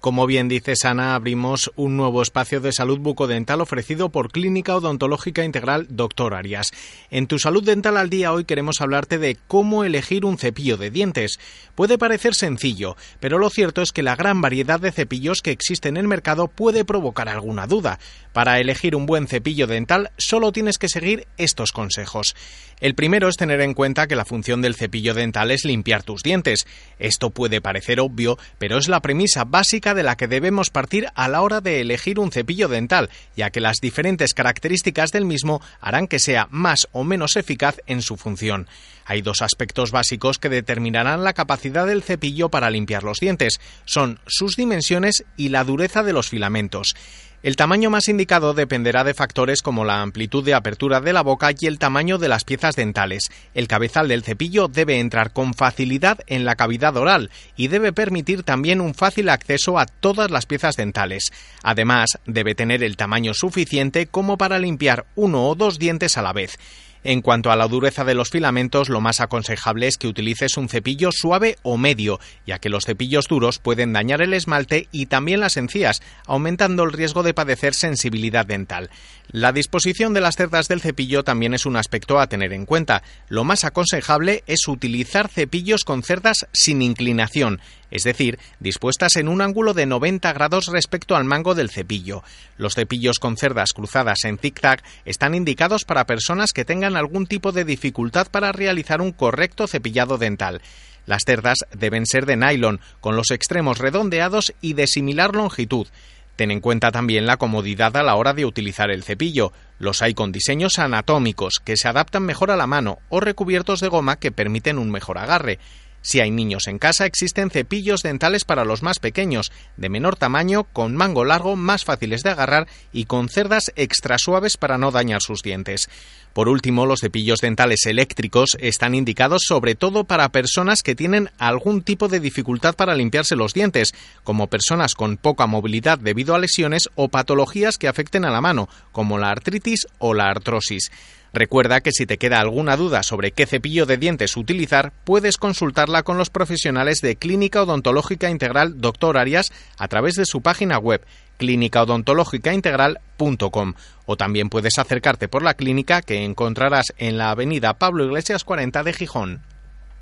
Como bien dice Sana, abrimos un nuevo espacio de salud bucodental ofrecido por Clínica Odontológica Integral Doctor Arias. En tu salud dental al día hoy queremos hablarte de cómo elegir un cepillo de dientes. Puede parecer sencillo, pero lo cierto es que la gran variedad de cepillos que existen en el mercado puede provocar alguna duda. Para elegir un buen cepillo dental solo tienes que seguir estos consejos. El primero es tener en cuenta que la función del cepillo dental es limpiar tus dientes. Esto puede parecer obvio, pero es la premisa básica de la que debemos partir a la hora de elegir un cepillo dental, ya que las diferentes características del mismo harán que sea más o menos eficaz en su función. Hay dos aspectos básicos que determinarán la capacidad del cepillo para limpiar los dientes. Son sus dimensiones y la dureza de los filamentos. El tamaño más indicado dependerá de factores como la amplitud de apertura de la boca y el tamaño de las piezas dentales. El cabezal del cepillo debe entrar con facilidad en la cavidad oral y debe permitir también un fácil acceso a todas las piezas dentales. Además, debe tener el tamaño suficiente como para limpiar uno o dos dientes a la vez. En cuanto a la dureza de los filamentos, lo más aconsejable es que utilices un cepillo suave o medio, ya que los cepillos duros pueden dañar el esmalte y también las encías, aumentando el riesgo de padecer sensibilidad dental. La disposición de las cerdas del cepillo también es un aspecto a tener en cuenta. Lo más aconsejable es utilizar cepillos con cerdas sin inclinación, es decir, dispuestas en un ángulo de 90 grados respecto al mango del cepillo. Los cepillos con cerdas cruzadas en zigzag están indicados para personas que tengan algún tipo de dificultad para realizar un correcto cepillado dental. Las cerdas deben ser de nylon, con los extremos redondeados y de similar longitud. Ten en cuenta también la comodidad a la hora de utilizar el cepillo. Los hay con diseños anatómicos que se adaptan mejor a la mano o recubiertos de goma que permiten un mejor agarre. Si hay niños en casa, existen cepillos dentales para los más pequeños, de menor tamaño, con mango largo, más fáciles de agarrar y con cerdas extra suaves para no dañar sus dientes. Por último, los cepillos dentales eléctricos están indicados sobre todo para personas que tienen algún tipo de dificultad para limpiarse los dientes, como personas con poca movilidad debido a lesiones o patologías que afecten a la mano, como la artritis o la artrosis. Recuerda que si te queda alguna duda sobre qué cepillo de dientes utilizar, puedes consultarla con los profesionales de Clínica Odontológica Integral Dr. Arias a través de su página web clínicaodontológicaintegral.com o también puedes acercarte por la clínica que encontrarás en la avenida Pablo Iglesias 40 de Gijón.